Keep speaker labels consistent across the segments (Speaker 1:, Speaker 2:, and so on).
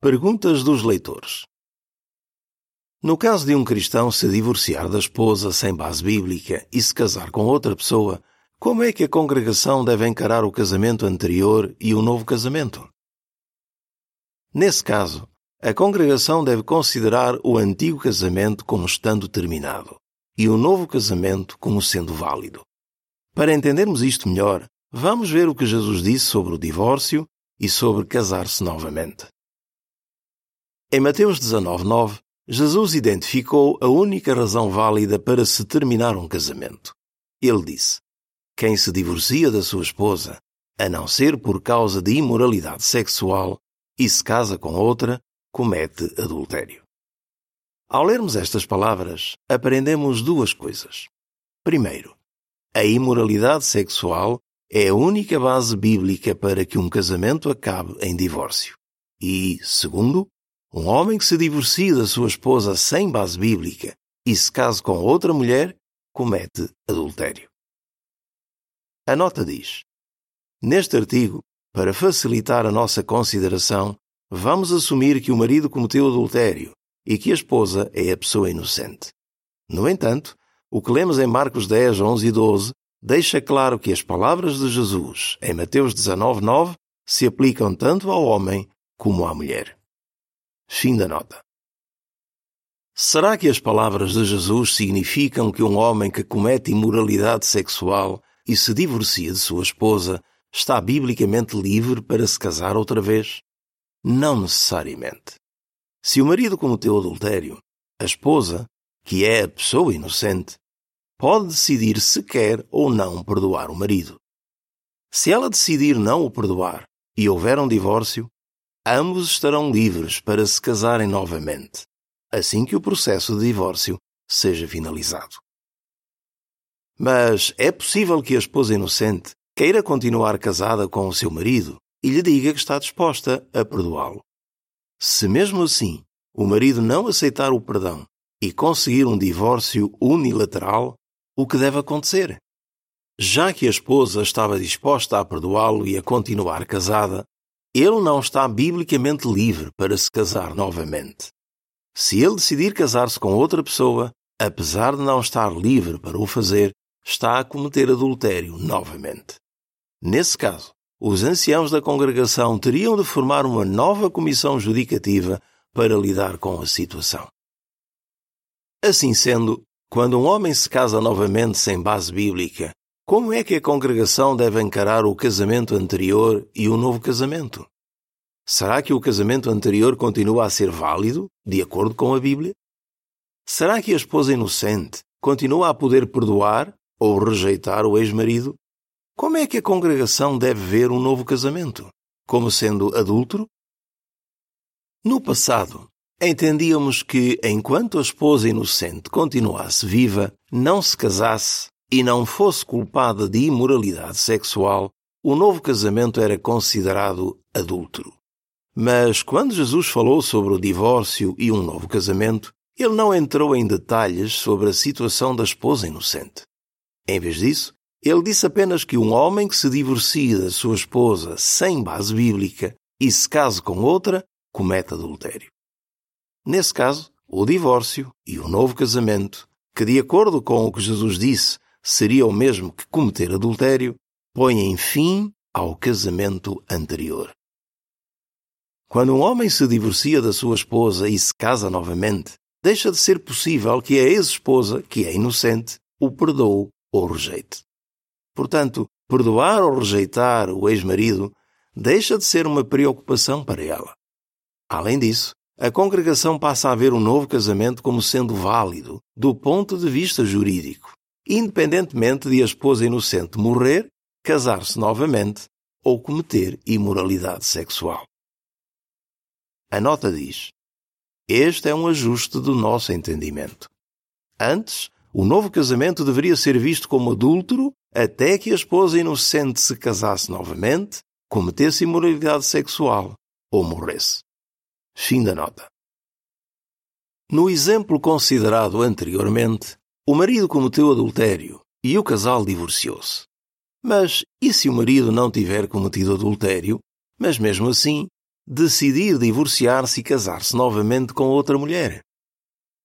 Speaker 1: Perguntas dos leitores. No caso de um cristão se divorciar da esposa sem base bíblica e se casar com outra pessoa, como é que a congregação deve encarar o casamento anterior e o novo casamento? Nesse caso, a congregação deve considerar o antigo casamento como estando terminado e o novo casamento como sendo válido. Para entendermos isto melhor, vamos ver o que Jesus disse sobre o divórcio e sobre casar-se novamente. Em Mateus 19:9, Jesus identificou a única razão válida para se terminar um casamento. Ele disse: Quem se divorcia da sua esposa, a não ser por causa de imoralidade sexual, e se casa com outra, comete adultério. Ao lermos estas palavras, aprendemos duas coisas. Primeiro, a imoralidade sexual é a única base bíblica para que um casamento acabe em divórcio. E, segundo, um homem que se divorcia da sua esposa sem base bíblica e se casa com outra mulher comete adultério. A nota diz: Neste artigo, para facilitar a nossa consideração, vamos assumir que o marido cometeu adultério e que a esposa é a pessoa inocente. No entanto, o que lemos em Marcos 10, 11 e 12 deixa claro que as palavras de Jesus em Mateus 19, 9 se aplicam tanto ao homem como à mulher. Fim da nota. Será que as palavras de Jesus significam que um homem que comete imoralidade sexual e se divorcia de sua esposa está biblicamente livre para se casar outra vez? Não necessariamente. Se o marido cometeu adultério, a esposa, que é a pessoa inocente, pode decidir se quer ou não perdoar o marido. Se ela decidir não o perdoar e houver um divórcio, ambos estarão livres para se casarem novamente, assim que o processo de divórcio seja finalizado. Mas é possível que a esposa inocente queira continuar casada com o seu marido e lhe diga que está disposta a perdoá-lo. Se mesmo assim o marido não aceitar o perdão e conseguir um divórcio unilateral, o que deve acontecer? Já que a esposa estava disposta a perdoá-lo e a continuar casada, ele não está biblicamente livre para se casar novamente. Se ele decidir casar-se com outra pessoa, apesar de não estar livre para o fazer, está a cometer adultério novamente. Nesse caso, os anciãos da congregação teriam de formar uma nova comissão judicativa para lidar com a situação. Assim sendo, quando um homem se casa novamente sem base bíblica, como é que a congregação deve encarar o casamento anterior e o novo casamento? Será que o casamento anterior continua a ser válido, de acordo com a Bíblia? Será que a esposa inocente continua a poder perdoar ou rejeitar o ex-marido? Como é que a congregação deve ver um novo casamento? Como sendo adúltero? No passado, entendíamos que, enquanto a esposa inocente continuasse viva, não se casasse e não fosse culpada de imoralidade sexual, o novo casamento era considerado adúltero. Mas quando Jesus falou sobre o divórcio e um novo casamento, ele não entrou em detalhes sobre a situação da esposa inocente. Em vez disso, ele disse apenas que um homem que se divorcia da sua esposa sem base bíblica e se case com outra comete adultério. Nesse caso, o divórcio e o novo casamento, que de acordo com o que Jesus disse, seria o mesmo que cometer adultério, põem fim ao casamento anterior. Quando um homem se divorcia da sua esposa e se casa novamente, deixa de ser possível que a ex-esposa, que é inocente, o perdoe ou rejeite. Portanto, perdoar ou rejeitar o ex-marido deixa de ser uma preocupação para ela. Além disso, a congregação passa a ver um novo casamento como sendo válido do ponto de vista jurídico independentemente de a esposa inocente morrer, casar-se novamente ou cometer imoralidade sexual. A nota diz: Este é um ajuste do nosso entendimento. Antes, o novo casamento deveria ser visto como adúltero até que a esposa inocente se casasse novamente, cometesse imoralidade sexual ou morresse. Fim da nota. No exemplo considerado anteriormente, o marido cometeu adultério e o casal divorciou-se. Mas e se o marido não tiver cometido adultério, mas mesmo assim decidir divorciar-se e casar-se novamente com outra mulher.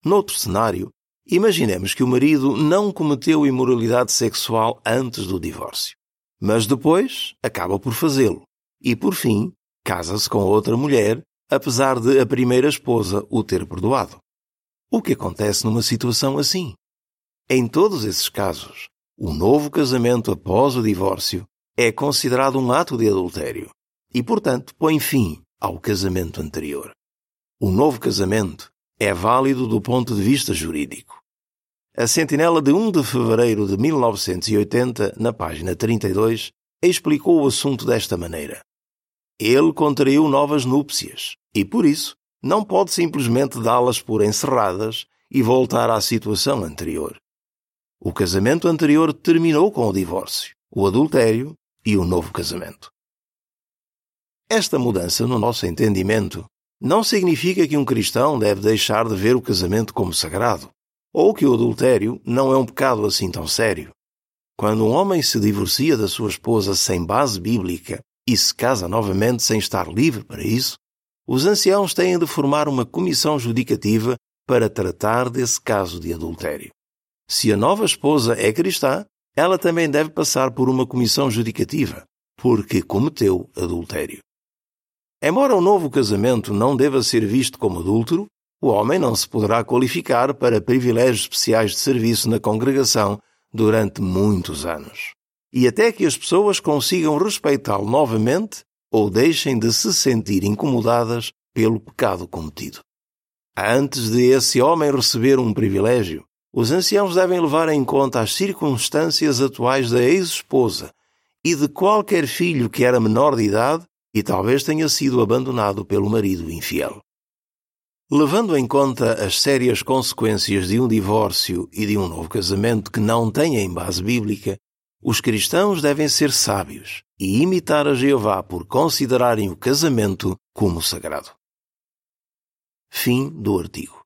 Speaker 1: Noutro cenário, imaginemos que o marido não cometeu imoralidade sexual antes do divórcio, mas depois acaba por fazê-lo e, por fim, casa-se com outra mulher, apesar de a primeira esposa o ter perdoado. O que acontece numa situação assim? Em todos esses casos, o novo casamento após o divórcio é considerado um ato de adultério e, portanto, põe fim ao casamento anterior. O novo casamento é válido do ponto de vista jurídico. A sentinela de 1 de fevereiro de 1980, na página 32, explicou o assunto desta maneira. Ele contraiu novas núpcias e, por isso, não pode simplesmente dá-las por encerradas e voltar à situação anterior. O casamento anterior terminou com o divórcio, o adultério e o novo casamento. Esta mudança no nosso entendimento não significa que um cristão deve deixar de ver o casamento como sagrado, ou que o adultério não é um pecado assim tão sério. Quando um homem se divorcia da sua esposa sem base bíblica e se casa novamente sem estar livre para isso, os anciãos têm de formar uma comissão judicativa para tratar desse caso de adultério. Se a nova esposa é cristã, ela também deve passar por uma comissão judicativa, porque cometeu adultério. Embora o novo casamento não deva ser visto como adúltero, o homem não se poderá qualificar para privilégios especiais de serviço na congregação durante muitos anos. E até que as pessoas consigam respeitá-lo novamente ou deixem de se sentir incomodadas pelo pecado cometido. Antes de esse homem receber um privilégio, os anciãos devem levar em conta as circunstâncias atuais da ex-esposa e de qualquer filho que era menor de idade e talvez tenha sido abandonado pelo marido infiel. Levando em conta as sérias consequências de um divórcio e de um novo casamento que não têm base bíblica, os cristãos devem ser sábios e imitar a Jeová por considerarem o casamento como sagrado. Fim do artigo.